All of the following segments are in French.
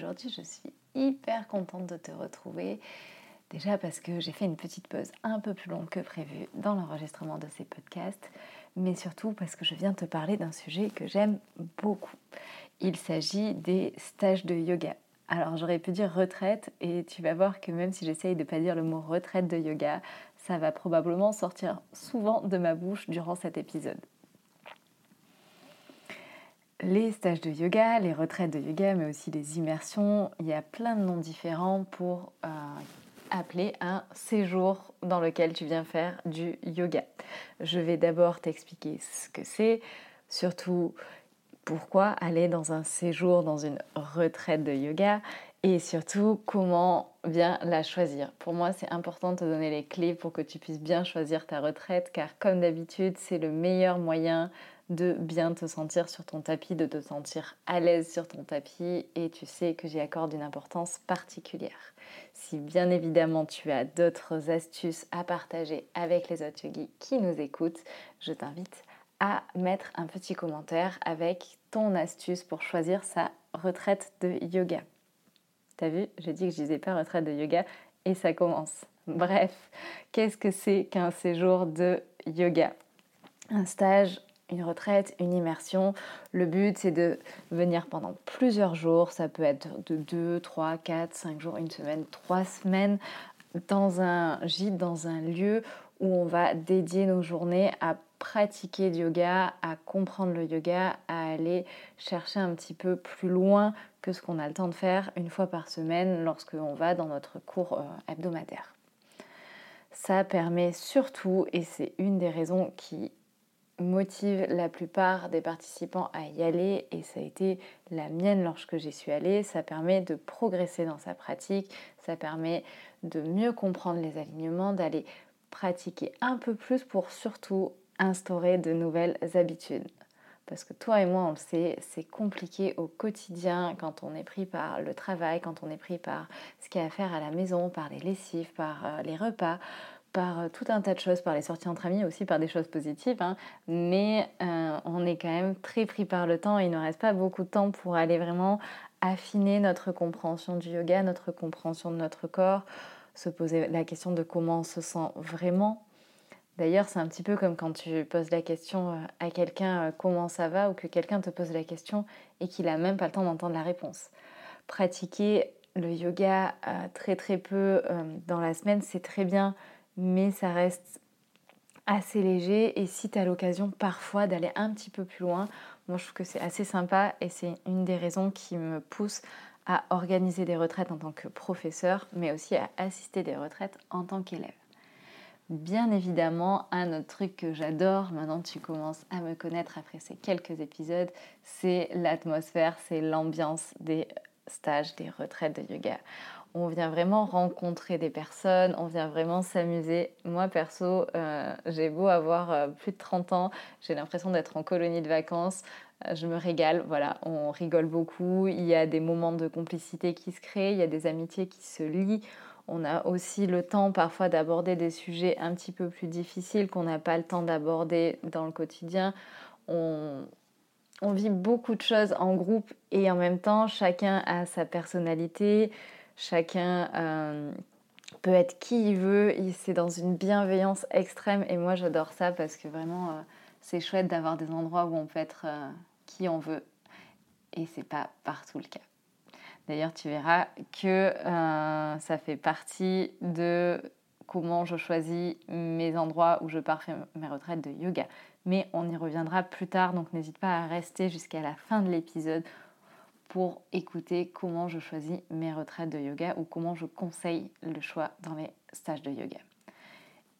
Aujourd'hui, je suis hyper contente de te retrouver. Déjà parce que j'ai fait une petite pause un peu plus longue que prévu dans l'enregistrement de ces podcasts, mais surtout parce que je viens te parler d'un sujet que j'aime beaucoup. Il s'agit des stages de yoga. Alors j'aurais pu dire retraite et tu vas voir que même si j'essaye de ne pas dire le mot retraite de yoga, ça va probablement sortir souvent de ma bouche durant cet épisode les stages de yoga, les retraites de yoga, mais aussi les immersions, il y a plein de noms différents pour euh, appeler un séjour dans lequel tu viens faire du yoga. Je vais d'abord t'expliquer ce que c'est, surtout pourquoi aller dans un séjour, dans une retraite de yoga, et surtout comment bien la choisir. Pour moi, c'est important de te donner les clés pour que tu puisses bien choisir ta retraite, car comme d'habitude, c'est le meilleur moyen de bien te sentir sur ton tapis, de te sentir à l'aise sur ton tapis et tu sais que j'y accorde une importance particulière. Si bien évidemment tu as d'autres astuces à partager avec les autres yogis qui nous écoutent, je t'invite à mettre un petit commentaire avec ton astuce pour choisir sa retraite de yoga. T'as vu, j'ai dit que je disais pas retraite de yoga et ça commence. Bref, qu'est-ce que c'est qu'un séjour de yoga? Un stage une retraite, une immersion. Le but, c'est de venir pendant plusieurs jours. Ça peut être de 2, 3, 4, 5 jours, une semaine, 3 semaines dans un gîte, dans un lieu où on va dédier nos journées à pratiquer du yoga, à comprendre le yoga, à aller chercher un petit peu plus loin que ce qu'on a le temps de faire une fois par semaine lorsque on va dans notre cours euh, hebdomadaire. Ça permet surtout, et c'est une des raisons qui motive la plupart des participants à y aller et ça a été la mienne lorsque j'y suis allée. Ça permet de progresser dans sa pratique, ça permet de mieux comprendre les alignements, d'aller pratiquer un peu plus pour surtout instaurer de nouvelles habitudes. Parce que toi et moi, on le sait, c'est compliqué au quotidien quand on est pris par le travail, quand on est pris par ce qu'il y a à faire à la maison, par les lessives, par euh, les repas, par euh, tout un tas de choses, par les sorties entre amis, aussi par des choses positives, hein. mais euh, on est quand même très pris par le temps et il ne reste pas beaucoup de temps pour aller vraiment affiner notre compréhension du yoga, notre compréhension de notre corps, se poser la question de comment on se sent vraiment. D'ailleurs, c'est un petit peu comme quand tu poses la question euh, à quelqu'un comment ça va ou que quelqu'un te pose la question et qu'il n'a même pas le temps d'entendre la réponse. Pratiquer le yoga très très peu dans la semaine, c'est très bien mais ça reste assez léger et si tu as l'occasion parfois d'aller un petit peu plus loin, moi je trouve que c'est assez sympa et c'est une des raisons qui me pousse à organiser des retraites en tant que professeur, mais aussi à assister des retraites en tant qu'élève. Bien évidemment, un autre truc que j'adore, maintenant tu commences à me connaître après ces quelques épisodes, c'est l'atmosphère, c'est l'ambiance des stages, des retraites de yoga on vient vraiment rencontrer des personnes, on vient vraiment s'amuser. Moi, perso, euh, j'ai beau avoir euh, plus de 30 ans, j'ai l'impression d'être en colonie de vacances. Euh, je me régale, voilà, on rigole beaucoup. Il y a des moments de complicité qui se créent, il y a des amitiés qui se lient. On a aussi le temps parfois d'aborder des sujets un petit peu plus difficiles qu'on n'a pas le temps d'aborder dans le quotidien. On, on vit beaucoup de choses en groupe et en même temps, chacun a sa personnalité, Chacun euh, peut être qui il veut. C'est dans une bienveillance extrême. Et moi, j'adore ça parce que vraiment, euh, c'est chouette d'avoir des endroits où on peut être euh, qui on veut. Et c'est pas partout le cas. D'ailleurs, tu verras que ça fait partie de comment je choisis mes endroits où je pars faire mes retraites de yoga. Mais on y reviendra plus tard, donc n'hésite pas à rester jusqu'à la fin de l'épisode pour écouter comment je choisis mes retraites de yoga ou comment je conseille le choix dans les stages de yoga.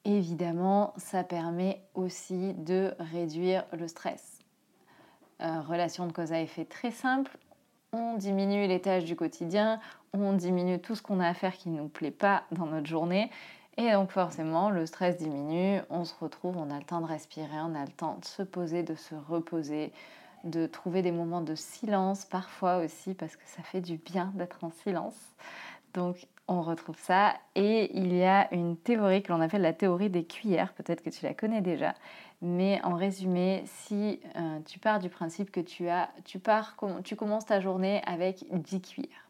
Évidemment, ça permet aussi de réduire le stress. Euh, relation de cause à effet très simple, on diminue les tâches du quotidien, on diminue tout ce qu'on a à faire qui ne nous plaît pas dans notre journée. Et donc forcément, le stress diminue, on se retrouve, on a le temps de respirer, on a le temps de se poser, de se reposer, de trouver des moments de silence parfois aussi, parce que ça fait du bien d'être en silence. Donc on retrouve ça. Et il y a une théorie que l'on appelle la théorie des cuillères, peut-être que tu la connais déjà. Mais en résumé, si euh, tu pars du principe que tu as, tu pars, tu commences ta journée avec 10 cuillères.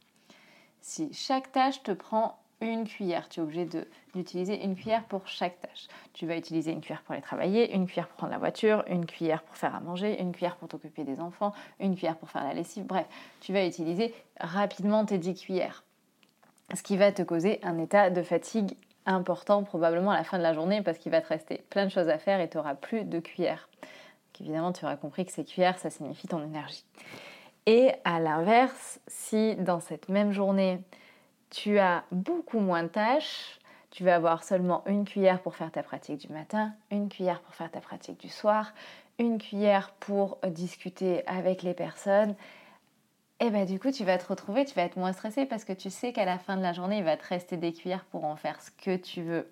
Si chaque tâche te prend une cuillère, tu es obligé d'utiliser une cuillère pour chaque tâche. Tu vas utiliser une cuillère pour aller travailler, une cuillère pour prendre la voiture, une cuillère pour faire à manger, une cuillère pour t'occuper des enfants, une cuillère pour faire la lessive. Bref, tu vas utiliser rapidement tes 10 cuillères ce qui va te causer un état de fatigue important probablement à la fin de la journée parce qu'il va te rester plein de choses à faire et tu n'auras plus de cuillères. évidemment, tu auras compris que ces cuillères, ça signifie ton énergie. Et à l'inverse, si dans cette même journée, tu as beaucoup moins de tâches, tu vas avoir seulement une cuillère pour faire ta pratique du matin, une cuillère pour faire ta pratique du soir, une cuillère pour discuter avec les personnes et bah du coup tu vas te retrouver, tu vas être moins stressé parce que tu sais qu'à la fin de la journée il va te rester des cuillères pour en faire ce que tu veux.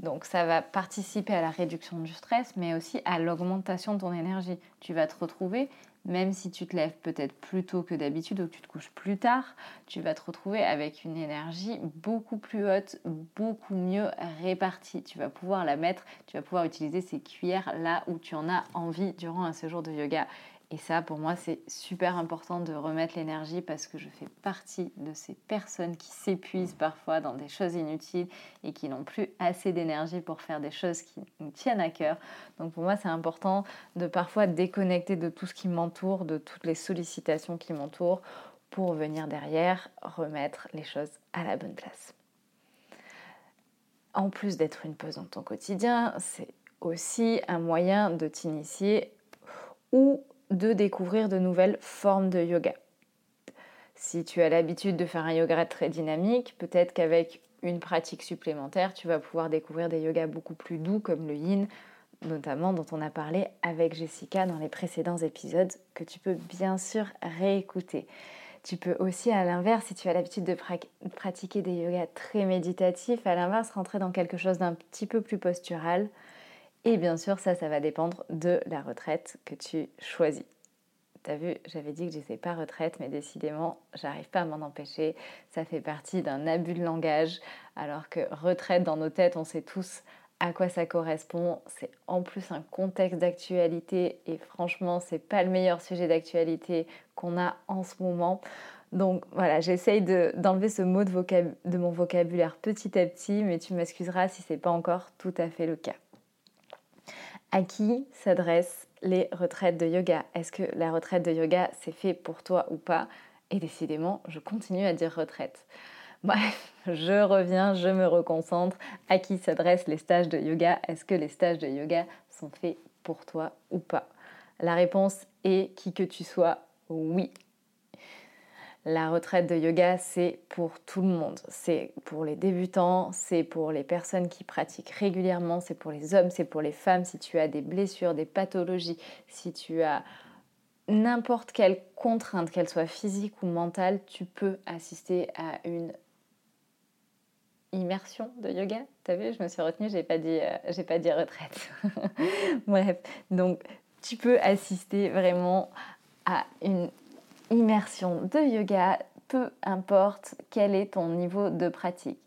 Donc ça va participer à la réduction du stress mais aussi à l'augmentation de ton énergie. Tu vas te retrouver, même si tu te lèves peut-être plus tôt que d'habitude ou que tu te couches plus tard, tu vas te retrouver avec une énergie beaucoup plus haute, beaucoup mieux répartie. Tu vas pouvoir la mettre, tu vas pouvoir utiliser ces cuillères là où tu en as envie durant un séjour de yoga. Et ça, pour moi, c'est super important de remettre l'énergie parce que je fais partie de ces personnes qui s'épuisent parfois dans des choses inutiles et qui n'ont plus assez d'énergie pour faire des choses qui nous tiennent à cœur. Donc pour moi, c'est important de parfois déconnecter de tout ce qui m'entoure, de toutes les sollicitations qui m'entourent pour venir derrière remettre les choses à la bonne place. En plus d'être une pause dans ton quotidien, c'est aussi un moyen de t'initier ou de découvrir de nouvelles formes de yoga. Si tu as l'habitude de faire un yoga très dynamique, peut-être qu'avec une pratique supplémentaire, tu vas pouvoir découvrir des yogas beaucoup plus doux comme le yin, notamment dont on a parlé avec Jessica dans les précédents épisodes que tu peux bien sûr réécouter. Tu peux aussi, à l'inverse, si tu as l'habitude de pratiquer des yogas très méditatifs, à l'inverse, rentrer dans quelque chose d'un petit peu plus postural, et bien sûr, ça, ça va dépendre de la retraite que tu choisis. T'as vu, j'avais dit que je disais pas retraite, mais décidément, j'arrive pas à m'en empêcher. Ça fait partie d'un abus de langage, alors que retraite dans nos têtes, on sait tous à quoi ça correspond. C'est en plus un contexte d'actualité et franchement, c'est pas le meilleur sujet d'actualité qu'on a en ce moment. Donc voilà, j'essaye d'enlever ce mot de, de mon vocabulaire petit à petit, mais tu m'excuseras si c'est pas encore tout à fait le cas à qui s'adressent les retraites de yoga? Est-ce que la retraite de yoga, c'est fait pour toi ou pas? Et décidément, je continue à dire retraite. Bref, je reviens, je me reconcentre. À qui s'adressent les stages de yoga? Est-ce que les stages de yoga sont faits pour toi ou pas? La réponse est qui que tu sois, oui. La retraite de yoga, c'est pour tout le monde. C'est pour les débutants, c'est pour les personnes qui pratiquent régulièrement, c'est pour les hommes, c'est pour les femmes. Si tu as des blessures, des pathologies, si tu as n'importe quelle contrainte, qu'elle soit physique ou mentale, tu peux assister à une immersion de yoga. T'as vu, je me suis retenue, j'ai pas dit, euh, j'ai pas dit retraite. Bref, donc tu peux assister vraiment à une immersion de yoga, peu importe quel est ton niveau de pratique.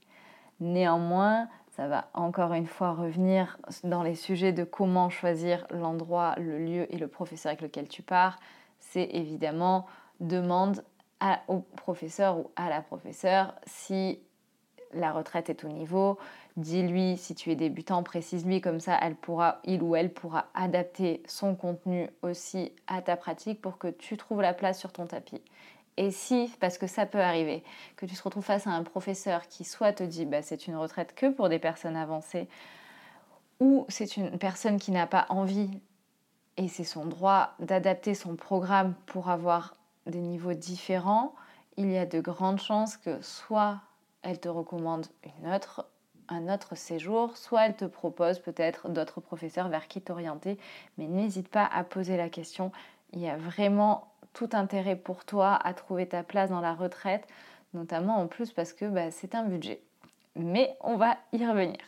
Néanmoins, ça va encore une fois revenir dans les sujets de comment choisir l'endroit, le lieu et le professeur avec lequel tu pars. C'est évidemment demande au professeur ou à la professeure si la retraite est au niveau. Dis-lui si tu es débutant, précise-lui comme ça, elle pourra, il ou elle pourra adapter son contenu aussi à ta pratique pour que tu trouves la place sur ton tapis. Et si, parce que ça peut arriver, que tu te retrouves face à un professeur qui soit te dit bah, c'est une retraite que pour des personnes avancées, ou c'est une personne qui n'a pas envie, et c'est son droit d'adapter son programme pour avoir des niveaux différents, il y a de grandes chances que soit elle te recommande une autre, un autre séjour, soit elle te propose peut-être d'autres professeurs vers qui t'orienter, mais n'hésite pas à poser la question. Il y a vraiment tout intérêt pour toi à trouver ta place dans la retraite, notamment en plus parce que bah, c'est un budget. Mais on va y revenir.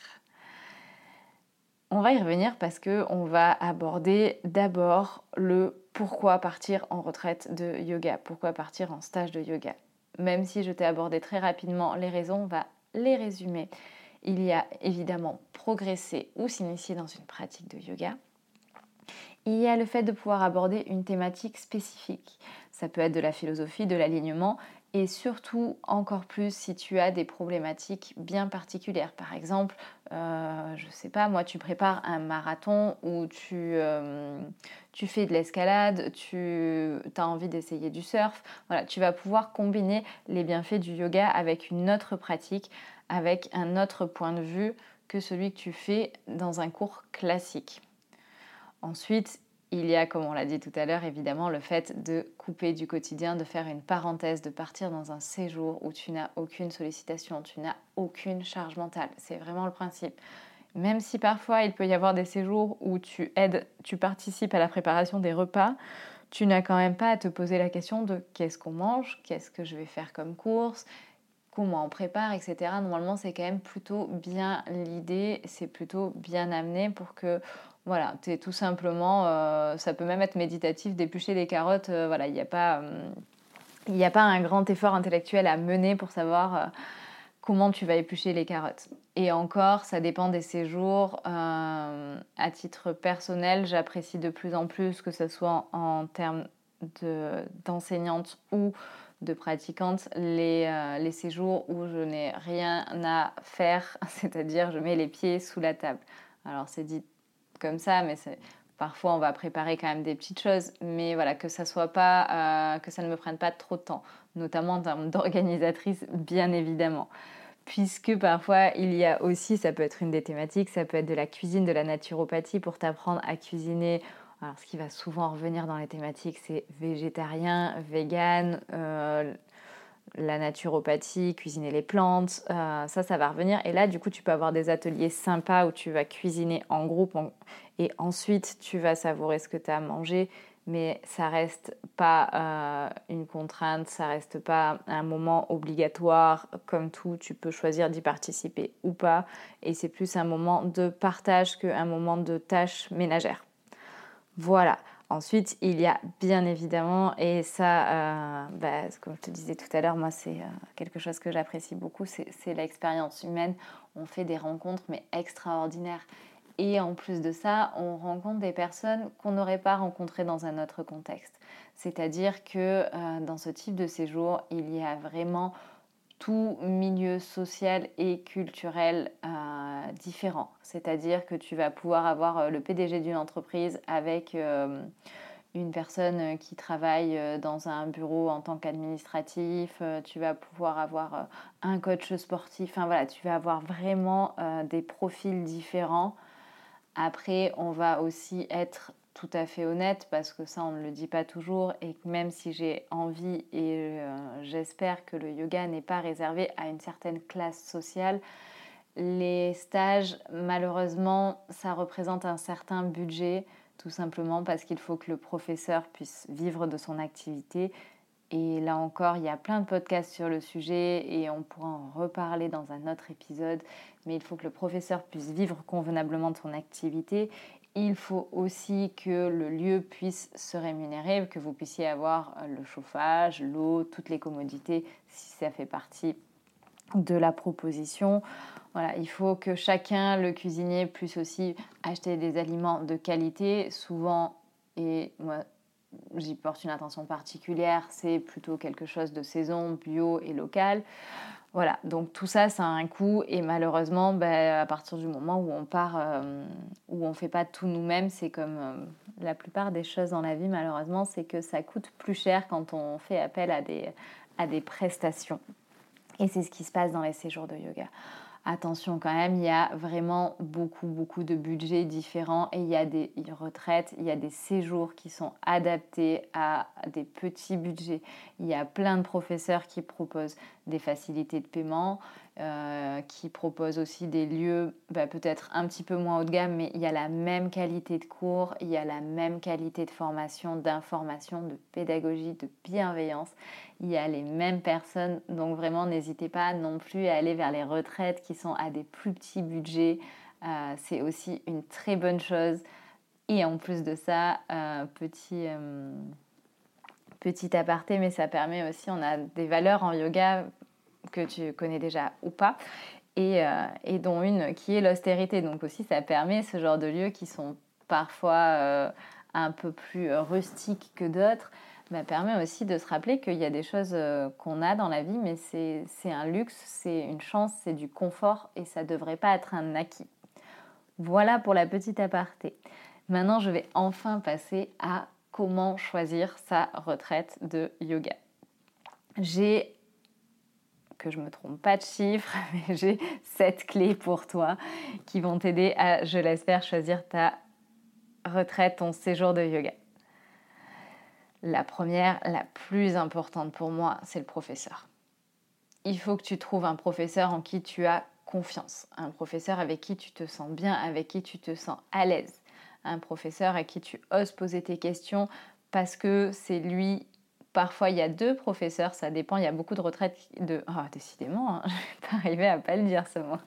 On va y revenir parce que on va aborder d'abord le pourquoi partir en retraite de yoga, pourquoi partir en stage de yoga. Même si je t'ai abordé très rapidement les raisons, on va les résumer. Il y a évidemment progresser ou s'initier dans une pratique de yoga. Il y a le fait de pouvoir aborder une thématique spécifique. Ça peut être de la philosophie, de l'alignement, et surtout encore plus si tu as des problématiques bien particulières. Par exemple, euh, je ne sais pas, moi tu prépares un marathon ou tu, euh, tu fais de l'escalade, tu as envie d'essayer du surf. Voilà, tu vas pouvoir combiner les bienfaits du yoga avec une autre pratique, avec un autre point de vue que celui que tu fais dans un cours classique. Ensuite, il y a, comme on l'a dit tout à l'heure, évidemment le fait de couper du quotidien, de faire une parenthèse, de partir dans un séjour où tu n'as aucune sollicitation, tu n'as aucune charge mentale. C'est vraiment le principe. Même si parfois il peut y avoir des séjours où tu aides, tu participes à la préparation des repas, tu n'as quand même pas à te poser la question de qu'est-ce qu'on mange, qu'est-ce que je vais faire comme course, comment on prépare, etc. Normalement, c'est quand même plutôt bien l'idée, c'est plutôt bien amené pour que voilà, es tout simplement, euh, ça peut même être méditatif, d'éplucher des carottes. Euh, voilà, il n'y a pas, euh, il a pas un grand effort intellectuel à mener pour savoir comment tu vas éplucher les carottes. Et encore, ça dépend des séjours. à titre personnel, j'apprécie de plus en plus que ce soit en, termes d'enseignante ou de pratiquante les, les séjours où je n'ai rien à faire, c'est-à-dire je mets les pieds sous la table. Alors c'est dit comme ça, mais parfois on va préparer quand même des petites choses, mais voilà, que ça soit pas, euh, que ça ne me prenne pas trop de temps, notamment en termes d'organisatrice, bien évidemment. Puisque parfois il y a aussi, ça peut être une des thématiques, ça peut être de la cuisine, de la naturopathie pour t'apprendre à cuisiner. Alors, ce qui va souvent revenir dans les thématiques, c'est végétarien, vegan, euh, la naturopathie, cuisiner les plantes, euh, ça, ça va revenir. Et là, du coup, tu peux avoir des ateliers sympas où tu vas cuisiner en groupe et ensuite tu vas savourer ce que tu as à manger. Mais ça reste pas euh, une contrainte, ça reste pas un moment obligatoire. Comme tout, tu peux choisir d'y participer ou pas. Et c'est plus un moment de partage qu'un moment de tâche ménagère. Voilà. Ensuite, il y a bien évidemment, et ça, euh, bah, comme je te disais tout à l'heure, moi c'est euh, quelque chose que j'apprécie beaucoup, c'est l'expérience humaine. On fait des rencontres mais extraordinaires. Et en plus de ça, on rencontre des personnes qu'on n'aurait pas rencontrées dans un autre contexte. C'est-à-dire que euh, dans ce type de séjour, il y a vraiment tout milieu social et culturel euh, différent. C'est-à-dire que tu vas pouvoir avoir euh, le PDG d'une entreprise avec euh, une personne qui travaille dans un bureau en tant qu'administratif, tu vas pouvoir avoir un coach sportif, enfin voilà, tu vas avoir vraiment des profils différents. Après, on va aussi être tout à fait honnête parce que ça on ne le dit pas toujours et même si j'ai envie et euh, j'espère que le yoga n'est pas réservé à une certaine classe sociale, les stages malheureusement ça représente un certain budget tout simplement parce qu'il faut que le professeur puisse vivre de son activité et là encore, il y a plein de podcasts sur le sujet et on pourra en reparler dans un autre épisode. Mais il faut que le professeur puisse vivre convenablement de son activité il faut aussi que le lieu puisse se rémunérer, que vous puissiez avoir euh, le chauffage, l'eau, toutes les commodités, si ça fait partie de la proposition. Voilà, il faut que chacun, le cuisinier, puisse aussi acheter des aliments de qualité. Souvent, et moi j'y porte une attention particulière, c'est plutôt quelque chose de saison, bio et local. Voilà, donc tout ça, ça a un coût et malheureusement, ben, à partir du moment où on part, euh, où on ne fait pas tout nous-mêmes, c'est comme euh, la plupart des choses dans la vie, malheureusement, c'est que ça coûte plus cher quand on fait appel à des, à des prestations. Et c'est ce qui se passe dans les séjours de yoga attention quand même, il y a vraiment beaucoup, beaucoup de budgets différents et il y a des retraites, il y a des séjours qui sont adaptés à des petits budgets. Il y a plein de professeurs qui proposent des facilités de paiement. Euh, qui propose aussi des lieux bah, peut-être un petit peu moins haut de gamme, mais il y a la même qualité de cours, il y a la même qualité de formation, d'information, de pédagogie, de bienveillance. Il y a les mêmes personnes, donc vraiment n'hésitez pas non plus à aller vers les retraites qui sont à des plus petits budgets. Euh, c'est aussi une très bonne chose. Et en plus de ça, euh, petit, petit aparté, mais ça permet aussi, on a des valeurs en yoga que tu connais déjà ou pas, et, euh, et dont une qui est l'austérité. Donc aussi, ça permet ce genre de lieux qui sont parfois euh, un peu plus rustiques que d'autres, bah, permet aussi de se rappeler qu'il y a des choses euh, qu'on a dans la vie, mais c'est un luxe, c'est une chance, c'est du confort, et ça ne devrait pas être un acquis. Voilà pour la petite aparté. Maintenant, je vais enfin passer à comment choisir sa retraite de yoga. J'ai que je me trompe pas de chiffres, mais j'ai sept clés pour toi qui vont t'aider à, je l'espère, choisir ta retraite, ton séjour de yoga. La première, la plus importante pour moi, c'est le professeur. Il faut que tu trouves un professeur en qui tu as confiance, un professeur avec qui tu te sens bien, avec qui tu te sens à l'aise, un professeur à qui tu oses poser tes questions parce que c'est lui Parfois, il y a deux professeurs, ça dépend. Il y a beaucoup de retraites de. Oh, décidément, hein, je vais pas arriver à pas le dire ce mot.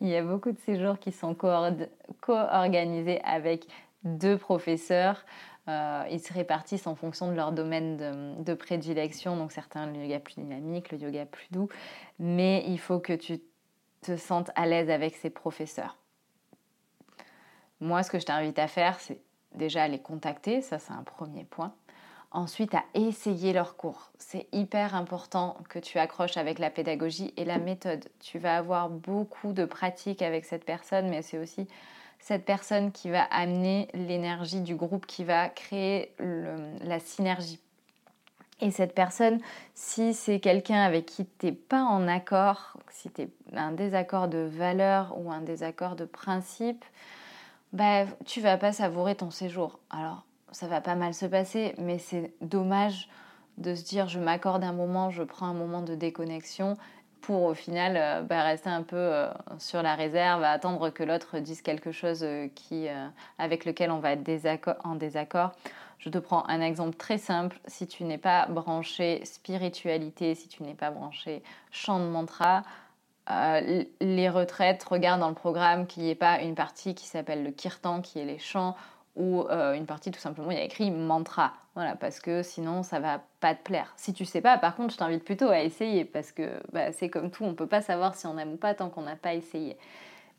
Il y a beaucoup de séjours qui sont co-organisés avec deux professeurs. Euh, ils se répartissent en fonction de leur domaine de, de, prédilection. Donc, certains, le yoga plus dynamique, le yoga plus doux. Mais il faut que tu te sentes à l'aise avec ces professeurs. Moi, ce que je t'invite à faire, c'est déjà les contacter. Ça, c'est un premier point. Ensuite, à essayer leur cours. C'est hyper important que tu accroches avec la pédagogie et la méthode. Tu vas avoir beaucoup de pratiques avec cette personne, mais c'est aussi cette personne qui va amener l'énergie du groupe, qui va créer la synergie. Et cette personne, si c'est quelqu'un avec qui tu n'es pas en accord, si tu es un désaccord de valeur ou un désaccord de principe, bah, tu vas pas savourer ton séjour. Ça va pas mal se passer, mais c'est dommage de se dire je m'accorde un moment, je prends un moment de déconnexion pour au final euh, bah, rester un peu euh, sur la réserve, attendre que l'autre dise quelque chose euh, qui, avec lequel on va être en désaccord. Je te prends un exemple très simple. Si tu n'es pas branché spiritualité, si tu n'es pas branché chant de mantra, les retraites, regarde dans le programme qu'il n'y ait pas une partie qui s'appelle le kirtan, qui est les chants, ou euh, une partie tout simplement il y a écrit mantra. Voilà, parce que sinon ça va pas te plaire. Si tu sais pas, par contre, je t'invite plutôt à essayer parce que bah, c'est comme tout, on peut pas savoir si on aime ou pas tant qu'on n'a pas essayé.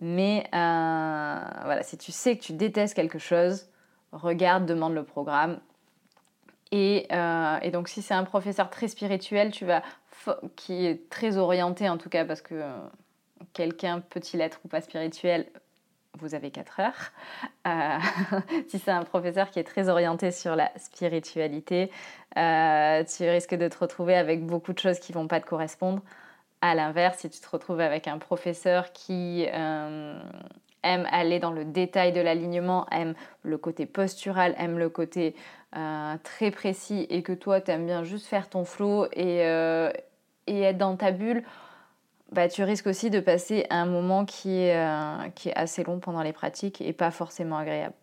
Mais euh, voilà, si tu sais que tu détestes quelque chose, regarde, demande le programme. Et, euh, et donc si c'est un professeur très spirituel, tu vas qui est très orienté en tout cas parce que quelqu'un peut-il être ou pas spirituel vous avez 4 heures. Euh, si c'est un professeur qui est très orienté sur la spiritualité, euh, tu risques de te retrouver avec beaucoup de choses qui vont pas te correspondre. À l'inverse, si tu te retrouves avec un professeur qui euh, aime aller dans le détail de l'alignement, aime le côté postural, aime le côté très précis et que toi, tu aimes bien juste faire ton flow et être dans ta bulle, bah, tu risques aussi de passer un moment qui est, euh, qui est assez long pendant les pratiques et pas forcément agréable.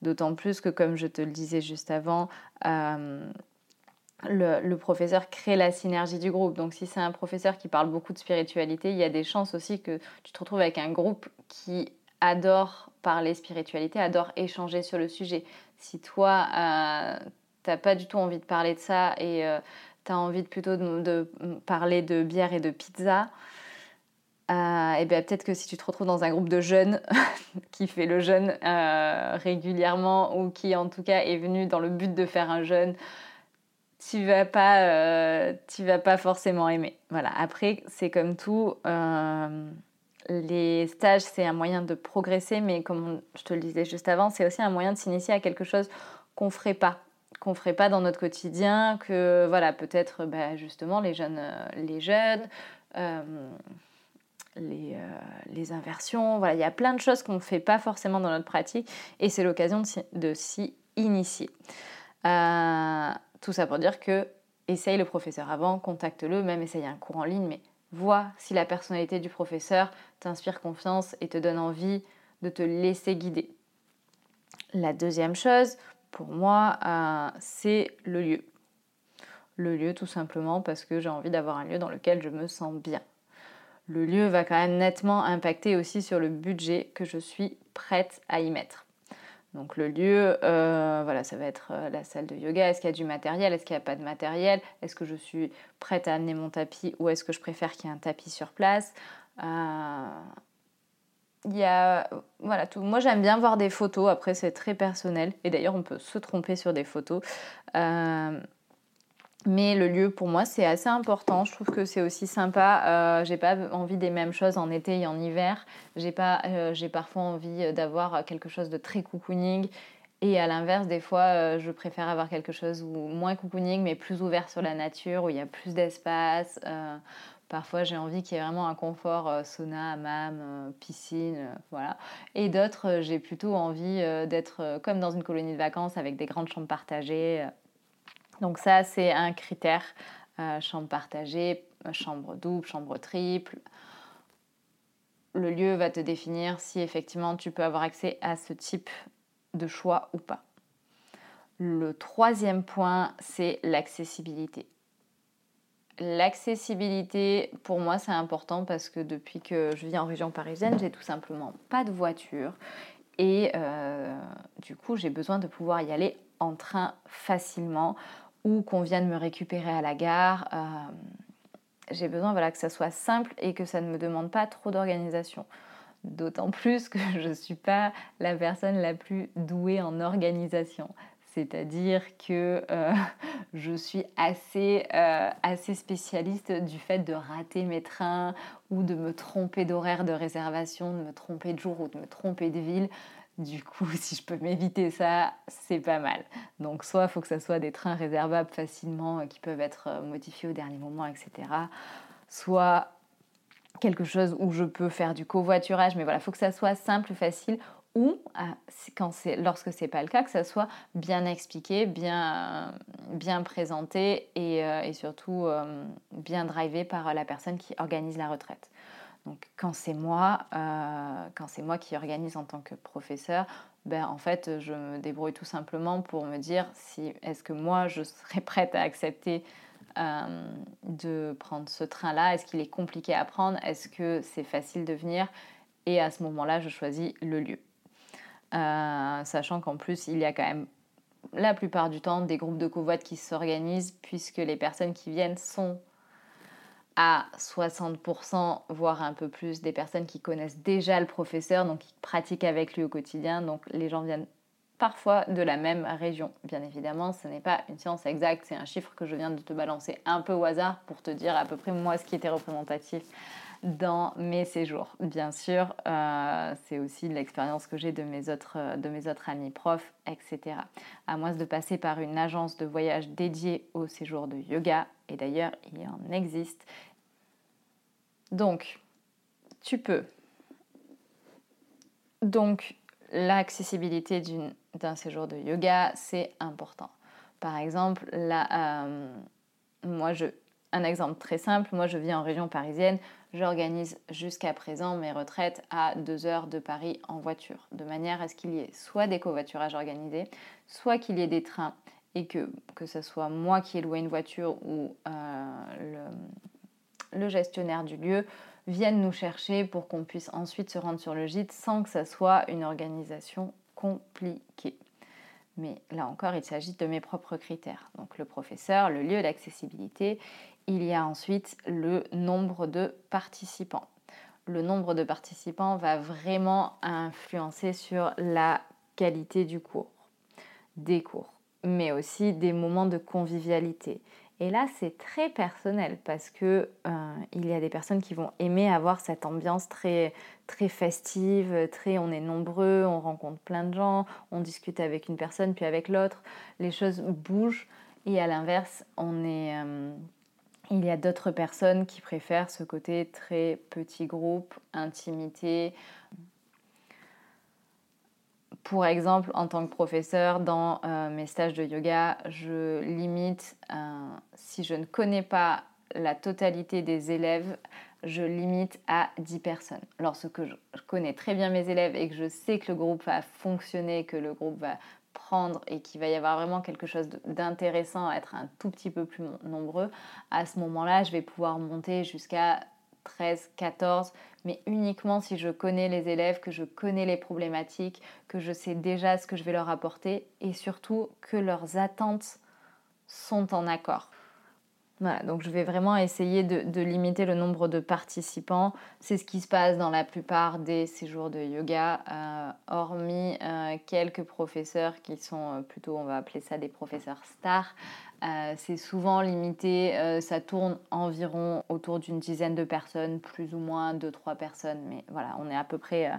D'autant plus que, comme je te le disais juste avant, euh, le, le, professeur crée la synergie du groupe. Donc si c'est un professeur qui parle beaucoup de spiritualité, il y a des chances aussi que tu te retrouves avec un groupe qui adore parler spiritualité, adore échanger sur le sujet. Si toi, euh, tu n'as pas du tout envie de parler de ça et tu envie de plutôt de, parler de bière et de pizza, euh, et bien peut-être que si tu te retrouves dans un groupe de jeunes qui fait le jeûne euh, régulièrement ou qui en tout cas est venu dans le but de faire un jeûne, tu vas pas, euh, tu vas pas forcément aimer. Voilà. Après, c'est comme tout. les stages, c'est un moyen de progresser, mais comme je te le disais juste avant, c'est aussi un moyen de s'initier à quelque chose qu'on ferait pas qu'on ferait pas dans notre quotidien, que voilà, peut-être bah, justement les jeunes, euh, les jeunes, euh, les, euh, les, inversions, voilà, il y a plein de choses qu'on ne fait pas forcément dans notre pratique et c'est l'occasion de s'y initier. tout ça pour dire que essaye le professeur avant, contacte-le, même essaye un cours en ligne, mais Vois si la personnalité du professeur t'inspire confiance et te donne envie de te laisser guider. La deuxième chose, pour moi, euh, c'est le lieu. Le lieu tout simplement parce que j'ai envie d'avoir un lieu dans lequel je me sens bien. Le lieu va quand même nettement impacter aussi sur le budget que je suis prête à y mettre. Donc le lieu, euh, voilà, ça va être euh, la salle de yoga. Est-ce qu'il y a du matériel? Est-ce qu'il n'y a pas de matériel? Est-ce que je suis prête à amener mon tapis ou est-ce que je préfère qu'il y ait un tapis sur place? Il y a, voilà, tout. Moi, j'aime bien voir des photos. Après, c'est très personnel. Et d'ailleurs, on peut se tromper sur des photos. Euh, mais le lieu, pour moi, c'est assez important. Je trouve que c'est aussi sympa. Euh, j'ai pas envie des mêmes choses en été et en hiver. J'ai pas, euh, j'ai parfois envie d'avoir quelque chose de très cocooning. Et à l'inverse, des fois, je préfère avoir quelque chose où moins cocooning, mais plus ouvert sur la nature, où il y a plus d'espace Parfois, j'ai envie qu'il y ait vraiment un confort euh, sauna, hammam, euh, piscine, euh, voilà. Et d'autres, j'ai plutôt envie d'être comme dans une colonie de vacances avec des grandes chambres partagées. Donc ça, c'est un critère. chambre partagée, chambre double, chambre triple. Le lieu va te définir si effectivement tu peux avoir accès à ce type de choix ou pas. Le troisième point, c'est l'accessibilité. L'accessibilité, pour moi, c'est important parce que depuis que je vis en région parisienne, j'ai tout simplement pas de voiture. Et euh, du coup, j'ai besoin de pouvoir y aller en train facilement ou qu'on vienne me récupérer à la gare. Euh, j'ai besoin voilà, que ça soit simple et que ça ne me demande pas trop d'organisation. D'autant plus que je ne suis pas la personne la plus douée en organisation. C'est-à-dire que euh, je suis assez, euh, assez spécialiste du fait de rater mes trains ou de me tromper d'horaire de réservation, de me tromper de jour ou de me tromper de ville. Du coup, si je peux m'éviter ça, c'est pas mal. Donc, soit il faut que ça soit des trains réservables facilement euh, qui peuvent être modifiés au dernier moment, etc. Soit quelque chose où je peux faire du covoiturage, mais voilà, il faut que ça soit simple, facile, ou quand c'est, lorsque ce n'est pas le cas, que ça soit bien expliqué, bien, bien présenté et, euh, surtout euh, bien drivé par la personne qui organise la retraite. Donc quand c'est moi, euh, quand c'est moi qui organise en tant que professeur, ben, en fait je me débrouille tout simplement pour me dire si est-ce que moi je serais prête à accepter de prendre ce train-là, est-ce qu'il est compliqué à prendre, est-ce que c'est facile de venir? Et à ce moment-là je choisis le lieu. Euh, sachant qu'en plus, il y a quand même la plupart du temps des groupes de covoites qui s'organisent, puisque les personnes qui viennent sont à 60%, voire un peu plus, des personnes qui connaissent déjà le professeur, donc qui pratiquent avec lui au quotidien. Donc les gens viennent parfois de la même région. Bien évidemment, ce n'est pas une science exacte, c'est un chiffre que je viens de te balancer un peu au hasard pour te dire à peu près moi ce qui était représentatif dans mes séjours. Bien sûr, euh, c'est aussi l'expérience que j'ai de, mes autres, euh, de mes autres amis profs, etc. À moins de passer par une agence de voyage dédiée au séjour de yoga, et d'ailleurs, il en existe. Donc, tu peux. Donc, l'accessibilité d'un séjour de yoga, c'est important. Par exemple, là, euh, moi, je, un exemple très simple, moi je vis en région parisienne, j'organise jusqu'à présent mes retraites à deux heures de Paris en voiture, de manière à ce qu'il y ait soit des covoiturages organisés, soit qu'il y ait des trains et que, ce soit moi qui ai loué une voiture ou euh, le, le, gestionnaire du lieu vienne nous chercher pour qu'on puisse ensuite se rendre sur le gîte sans que ça soit une organisation compliquée. Mais là encore, il s'agit de mes propres critères. Donc le professeur, le lieu d'accessibilité il y a ensuite le nombre de participants. Le nombre de participants va vraiment influencer sur la qualité du cours, des cours, mais aussi des moments de convivialité. Et là, c'est très personnel parce que euh, il y a des personnes qui vont aimer avoir cette ambiance très festive, très on est nombreux, on rencontre plein de gens, on discute avec une personne puis avec l'autre, les choses bougent. Et à l'inverse, on est euh, il y a d'autres personnes qui préfèrent ce côté très petit groupe, intimité. Pour exemple, en tant que professeur, dans euh, mes stages de yoga, je limite, euh, si je ne connais pas la totalité des élèves, je limite à 10 personnes. Lorsque je connais très bien mes élèves et que je sais que le groupe va fonctionner, que le groupe va et qu'il va y avoir vraiment quelque chose d'intéressant à être un tout petit peu plus nombreux, à ce moment-là, je vais pouvoir monter jusqu'à 13, 14, mais uniquement si je connais les élèves, que je connais les problématiques, que je sais déjà ce que je vais leur apporter et surtout que leurs attentes sont en accord. Voilà, donc je vais vraiment essayer de, limiter le nombre de participants. C'est ce qui se passe dans la plupart des séjours de yoga, euh, hormis euh, quelques professeurs qui sont euh, plutôt, on va appeler ça des professeurs stars. c'est souvent limité, ça tourne environ autour d'une dizaine de personnes, plus ou moins deux, trois personnes, mais voilà, on est à peu près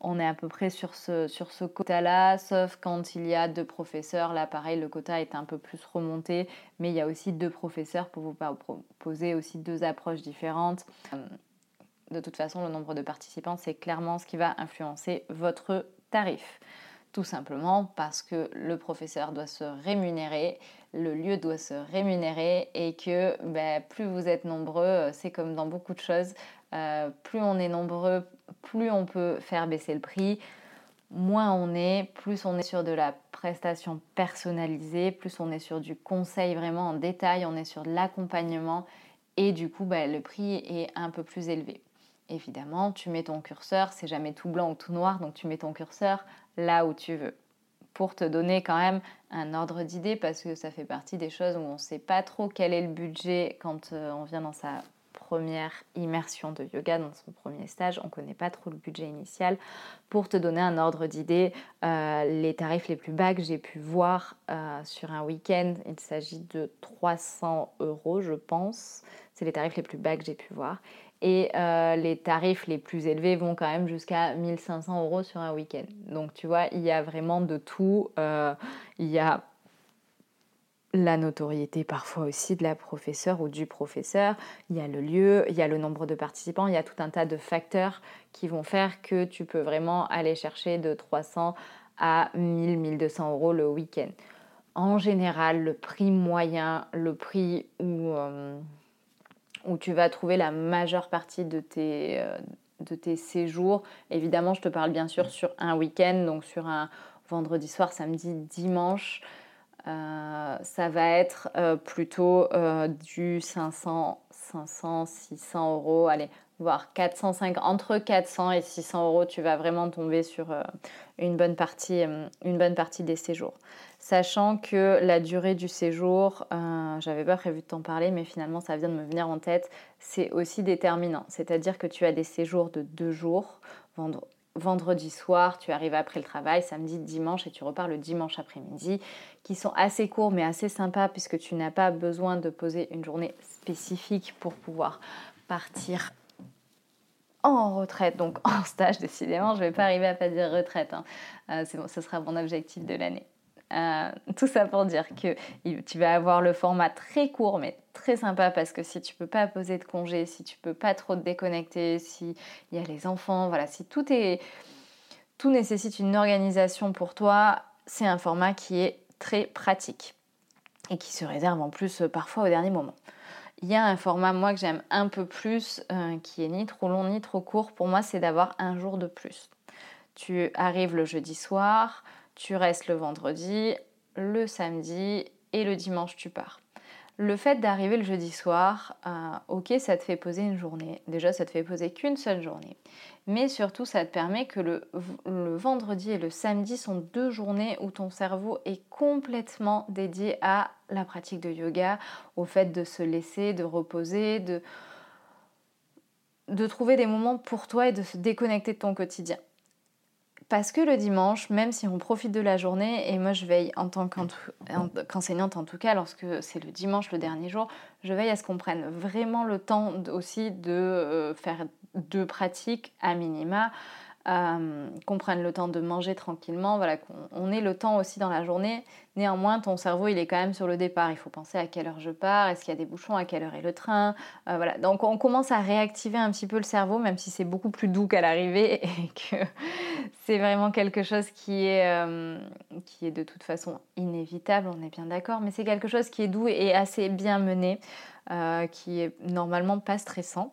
on est à peu près sur ce, sur ce quota-là, sauf quand il y a deux professeurs. Là, pareil, le quota est un peu plus remonté, mais il y a aussi deux professeurs pour vous proposer aussi deux approches différentes. Euh, de toute façon, le nombre de participants, c'est clairement ce qui va influencer votre tarif. Tout simplement parce que le professeur doit se rémunérer, le lieu doit se rémunérer et que ben, plus vous êtes nombreux, c'est comme dans beaucoup de choses, euh, plus on est nombreux, plus on peut faire baisser le prix. Moins on est, plus on est sur de la prestation personnalisée, plus on est sur du conseil vraiment en détail, on est sur de l'accompagnement et du coup bah, le prix est un peu plus élevé. Évidemment, tu mets ton curseur, c'est jamais tout blanc ou tout noir, donc tu mets ton curseur là où tu veux pour te donner quand même un ordre d'idée parce que ça fait partie des choses où on ne sait pas trop quel est le budget quand euh, on vient dans sa première immersion de yoga, dans son premier stage. On ne connaît pas trop le budget initial. Pour te donner un ordre d'idée, euh, les tarifs les plus bas que j'ai pu voir euh, sur un week-end, il s'agit de 300 euros, je pense. C'est les tarifs les plus bas que j'ai pu voir. Et euh, les tarifs les plus élevés vont quand même jusqu'à 1500 euros sur un week-end. Donc tu vois, il y a vraiment de tout. il a la notoriété parfois aussi de la professeure ou du professeur, il y a le lieu, il y a le nombre de participants, il y a tout un tas de facteurs qui vont faire que tu peux vraiment aller chercher de 300 à 1000, 1200 euros le week-end. En général, le prix moyen, le prix où, euh, tu vas trouver la majeure partie de tes, euh, de tes séjours, évidemment je te parle bien sûr sur un week-end, donc sur un vendredi soir, samedi, dimanche, euh, ça va être euh, plutôt euh, du 500, 500, 600 euros, allez, voire 450, entre 400 et 600 euros, tu vas vraiment tomber sur une, bonne partie, une bonne partie des séjours. Sachant que la durée du séjour, j'avais pas prévu de t'en parler, mais finalement ça vient de me venir en tête, c'est aussi déterminant. C'est-à-dire que tu as des séjours de deux jours, vendredi soir, tu arrives après le travail, samedi, dimanche, et tu repars le dimanche après-midi, qui sont assez courts mais assez sympas puisque tu n'as pas besoin de poser une journée spécifique pour pouvoir partir en retraite, donc en stage décidément, je ne vais pas arriver à pas dire retraite, hein. euh, ce sera mon objectif de l'année. Euh, tout ça pour dire que tu vas avoir le format très court mais très sympa parce que si tu peux pas poser de congé, si tu peux pas trop te déconnecter, si il y a les enfants, voilà, si tout est tout nécessite une organisation pour toi, c'est un format qui est très pratique et qui se réserve en plus euh, parfois au dernier moment. Il y a un format, moi, que j'aime un peu plus, euh, qui est ni trop long ni trop court. Pour moi, c'est d'avoir un jour de plus. Tu arrives le jeudi soir, tu restes le vendredi, le samedi et le dimanche tu pars. Le fait d'arriver le jeudi soir, euh, ok, ça te fait poser une journée. Déjà, ça te fait poser qu'une seule journée. Mais surtout, ça te permet que le, vendredi et le samedi sont deux journées où ton cerveau est complètement dédié à la pratique de yoga, au fait de se laisser, de reposer, de, de trouver des moments pour toi et de se déconnecter de ton quotidien. Parce que le dimanche, même si on profite de la journée, et moi je veille en tant qu'enseignante en tout cas, lorsque c'est le dimanche, le dernier jour, je veille à ce qu'on prenne vraiment le temps aussi de euh, faire deux pratiques à minima. Euh, qu'on prenne le temps de manger tranquillement, voilà, qu'on ait le temps aussi dans la journée. Néanmoins, ton cerveau, il est quand même sur le départ. Il faut penser à quelle heure je pars, est-ce qu'il y a des bouchons, à quelle heure est le train. Euh, voilà. Donc on commence à réactiver un petit peu le cerveau, même si c'est beaucoup plus doux qu'à l'arrivée et que c'est vraiment quelque chose qui est, euh, qui est de toute façon inévitable, on est bien d'accord, mais c'est quelque chose qui est doux et assez bien mené, qui est normalement pas stressant.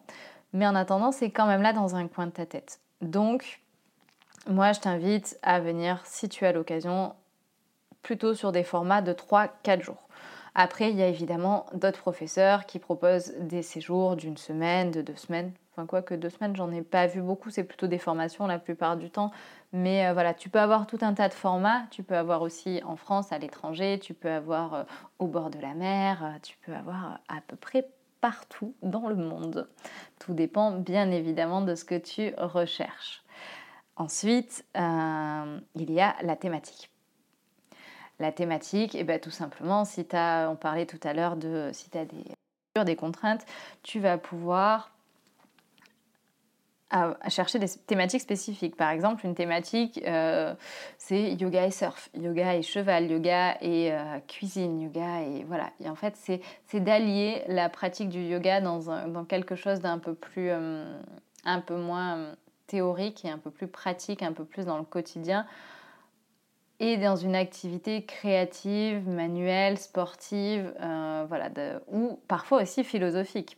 Mais en attendant, c'est quand même là dans un coin de ta tête. Moi, je t'invite à venir, si tu as l'occasion, plutôt sur des formats de 3-4 jours. Après, il y a évidemment d'autres professeurs qui proposent des séjours d'une semaine, de deux semaines. Enfin, quoi que deux semaines, j'en ai pas vu beaucoup, c'est plutôt des formations la plupart du temps. Mais euh, voilà, tu peux avoir tout un tas de formats. Tu peux avoir aussi en France, à l'étranger, tu peux avoir euh, au bord de la mer, euh, tu peux avoir à peu près partout dans le monde. Tout dépend bien évidemment de ce que tu recherches. Ensuite, euh, il y a la thématique. La thématique, eh ben, tout simplement, si tu as, on parlait tout à l'heure de si tu as des, des contraintes, tu vas pouvoir à, chercher des thématiques spécifiques. Par exemple, une thématique, euh, c'est yoga et surf, yoga et cheval, yoga et euh, cuisine, yoga et voilà. Et en fait, c'est d'allier la pratique du yoga dans, un, dans quelque chose d'un peu plus, euh, un peu moins théorique et un peu plus pratique, un peu plus dans le quotidien et dans une activité créative, manuelle, sportive, voilà, ou parfois aussi philosophique.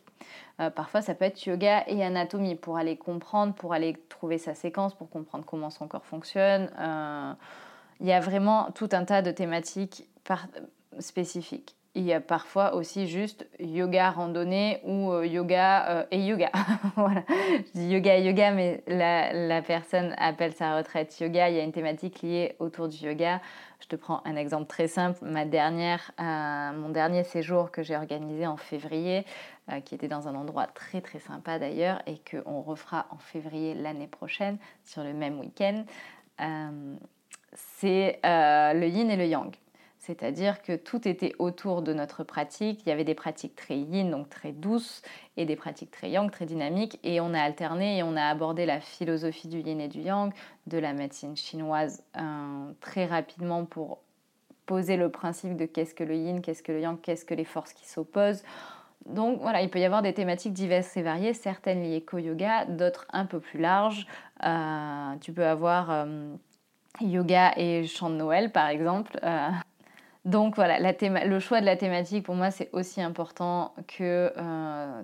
Euh, parfois, ça peut être yoga et anatomie pour aller comprendre, pour aller trouver sa séquence, pour comprendre comment son corps fonctionne. Euh, il y a vraiment tout un tas de thématiques spécifiques. Il y a parfois aussi juste yoga randonnée ou euh, yoga et yoga. voilà. Je dis yoga et yoga, mais la, personne appelle sa retraite yoga. Il y a une thématique liée autour du yoga. Je te prends un exemple très simple. Ma dernière, mon dernier séjour que j'ai organisé en février, euh, qui était dans un endroit très très sympa d'ailleurs et qu'on refera en février l'année prochaine sur le même week-end, euh, c'est euh, le yin et le yang. C'est-à-dire que tout était autour de notre pratique. Il y avait des pratiques très yin, donc très douces, et des pratiques très yang, très dynamiques. Et on a alterné et on a abordé la philosophie du yin et du yang, de la médecine chinoise très rapidement pour poser le principe de qu'est-ce que le yin, qu'est-ce que le yang, qu'est-ce que les forces qui s'opposent. Donc voilà, il peut y avoir des thématiques diverses et variées, certaines liées qu'au yoga, d'autres un peu plus larges. Euh, tu peux avoir euh, yoga et chant de Noël par exemple. Euh, donc voilà, le choix de la thématique pour moi c'est aussi important que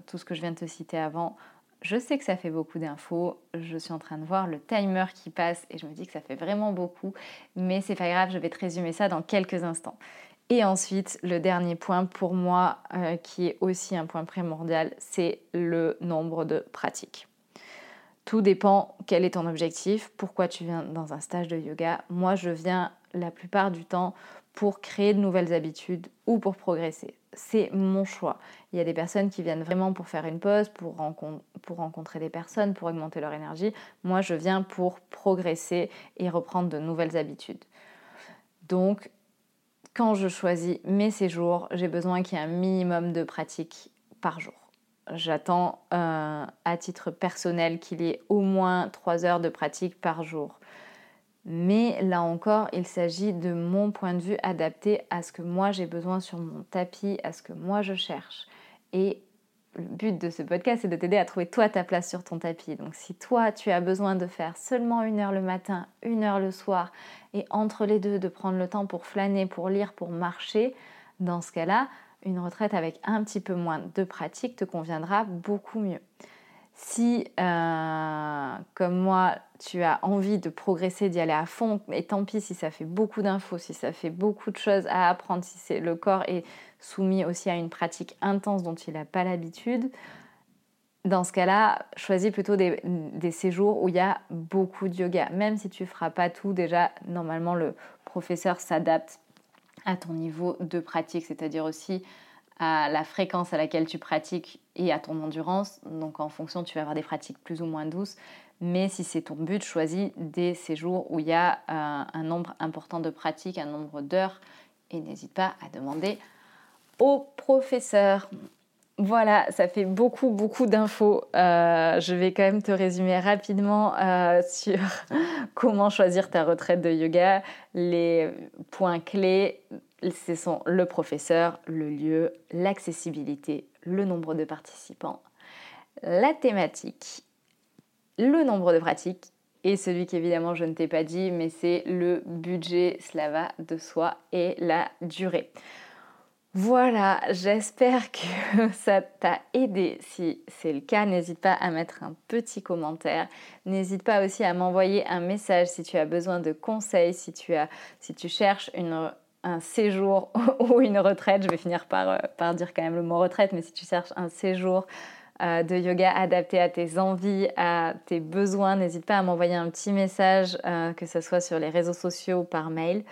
tout ce que je viens de te citer avant. Je sais que ça fait beaucoup d'infos, je suis en train de voir le timer qui passe et je me dis que ça fait vraiment beaucoup, mais c'est pas grave, je vais te résumer ça dans quelques instants. Et ensuite, le dernier point pour moi, euh, qui est aussi un point primordial, c'est le nombre de pratiques. Tout dépend quel est ton objectif, pourquoi tu viens dans un stage de yoga. Moi, je viens la plupart du temps pour créer de nouvelles habitudes ou pour progresser. C'est mon choix. Il y a des personnes qui viennent vraiment pour faire une pause, pour, rencontrer des personnes, pour augmenter leur énergie. Moi, je viens pour progresser et reprendre de nouvelles habitudes. Donc, quand je choisis mes séjours, j'ai besoin qu'il y ait un minimum de pratique par jour. J'attends euh, à titre personnel qu'il y ait au moins 3 heures de pratique par jour. Mais là encore, il s'agit de mon point de vue adapté à ce que moi j'ai besoin sur mon tapis, à ce que moi je cherche. Et le but de ce podcast, c'est de t'aider à trouver toi ta place sur ton tapis. Donc si toi, tu as besoin de faire seulement une heure le matin, une heure le soir, et entre les deux, de prendre le temps pour flâner, pour lire, pour marcher, dans ce cas-là, une retraite avec un petit peu moins de pratique te conviendra beaucoup mieux. Si, euh, comme moi, tu as envie de progresser, d'y aller à fond, et tant pis si ça fait beaucoup d'infos, si ça fait beaucoup de choses à apprendre, si le corps est soumis aussi à une pratique intense dont il n'a pas l'habitude, dans ce cas-là, choisis plutôt des, séjours où il y a beaucoup de yoga. Même si tu ne feras pas tout, déjà, normalement, le professeur s'adapte à ton niveau de pratique, c'est-à-dire aussi à la fréquence à laquelle tu pratiques et à ton endurance. Donc en fonction, tu vas avoir des pratiques plus ou moins douces. Mais si c'est ton but, choisis des séjours où il y a euh, un nombre important de pratiques, un nombre d'heures. Et n'hésite pas à demander au professeur. Voilà, ça fait beaucoup, beaucoup d'infos. Euh, je vais quand même te résumer rapidement euh, sur comment choisir ta retraite de yoga. Les points clés, ce sont le professeur, le lieu, l'accessibilité, le nombre de participants, la thématique, le nombre de pratiques et celui qu'évidemment je ne t'ai pas dit, mais c'est le budget, cela de soi et la durée. Voilà, j'espère que ça t'a aidé. Si c'est le cas, n'hésite pas à mettre un petit commentaire. N'hésite pas aussi à m'envoyer un message si tu as besoin de conseils, si tu, as, si tu cherches un séjour ou une retraite. Je vais finir par, euh, par dire quand même le mot retraite, mais si tu cherches un séjour euh, de yoga adapté à tes envies, à tes besoins, n'hésite pas à m'envoyer un petit message, euh, que ce soit sur les réseaux sociaux ou par mail.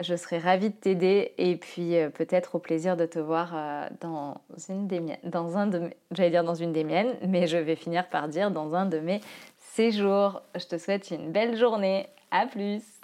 Je serais ravie de t'aider et puis euh, peut-être au plaisir de te voir euh, dans une des miennes, un j'allais dire dans une des miennes, mais je vais finir par dire dans un de mes séjours. Je te souhaite une belle journée. À plus.